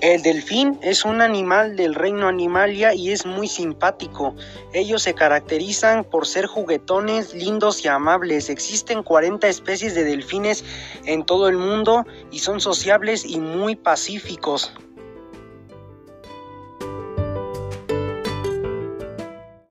El delfín es un animal del reino Animalia y es muy simpático. Ellos se caracterizan por ser juguetones, lindos y amables. Existen 40 especies de delfines en todo el mundo y son sociables y muy pacíficos.